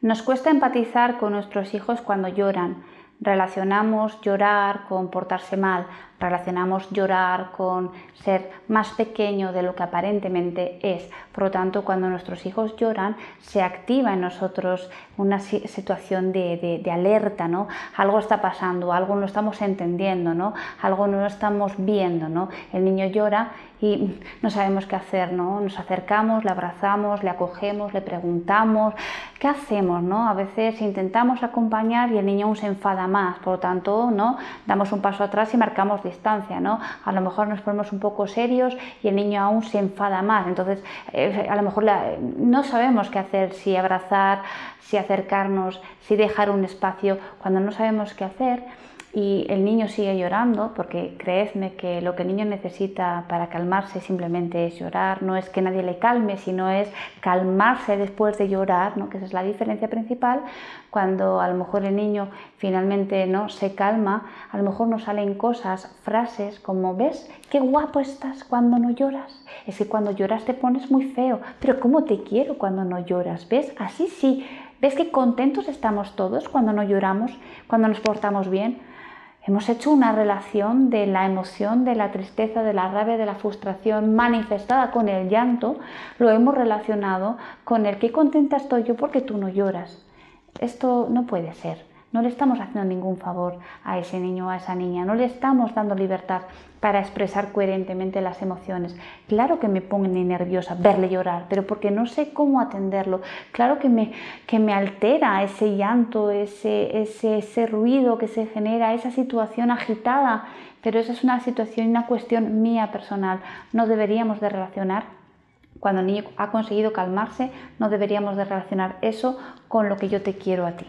Nos cuesta empatizar con nuestros hijos cuando lloran. Relacionamos llorar con portarse mal, relacionamos llorar con ser más pequeño de lo que aparentemente es. Por lo tanto, cuando nuestros hijos lloran, se activa en nosotros una situación de, alerta, ¿no? Algo está pasando, algo no estamos entendiendo, ¿no? Algo no estamos viendo, ¿no? El niño llora y no sabemos qué hacer, ¿no? Nos acercamos, le abrazamos, le acogemos, le preguntamos, ¿qué hacemos, no? A veces intentamos acompañar y el niño aún se enfada por lo tanto, ¿no? Damos un paso atrás y marcamos distancia, ¿no? A lo mejor nos ponemos un poco serios y el niño aún se enfada más, entonces eh, a lo mejor no sabemos qué hacer, si abrazar, si acercarnos, si dejar un espacio, cuando no sabemos qué hacer y el niño sigue llorando, porque creedme que lo que el niño necesita para calmarse simplemente es llorar, no es que nadie le calme, sino es calmarse después de llorar, ¿no? que esa es la diferencia principal, cuando a lo mejor el niño finalmente no se calma, a lo mejor nos salen cosas, frases como, ¿ves qué guapo estás cuando no lloras? Es que cuando lloras te pones muy feo, pero ¿cómo te quiero cuando no lloras? ¿Ves? Así sí. ¿Ves qué contentos estamos todos cuando no lloramos, cuando nos portamos bien? Hemos hecho una relación de la emoción, de la tristeza, de la rabia, de la frustración manifestada con el llanto, lo hemos relacionado con el qué contenta estoy yo porque tú no lloras. Esto no puede ser. No le estamos haciendo ningún favor a ese niño o a esa niña, no le estamos dando libertad para expresar coherentemente las emociones. Claro que me pone nerviosa verle llorar, pero porque no sé cómo atenderlo. Claro que me, que me altera ese llanto, ese, ese, ese ruido que se genera, esa situación agitada, pero esa es una situación y una cuestión mía personal. No deberíamos de relacionar cuando el niño ha conseguido calmarse, no deberíamos de relacionar eso con lo que yo te quiero a ti.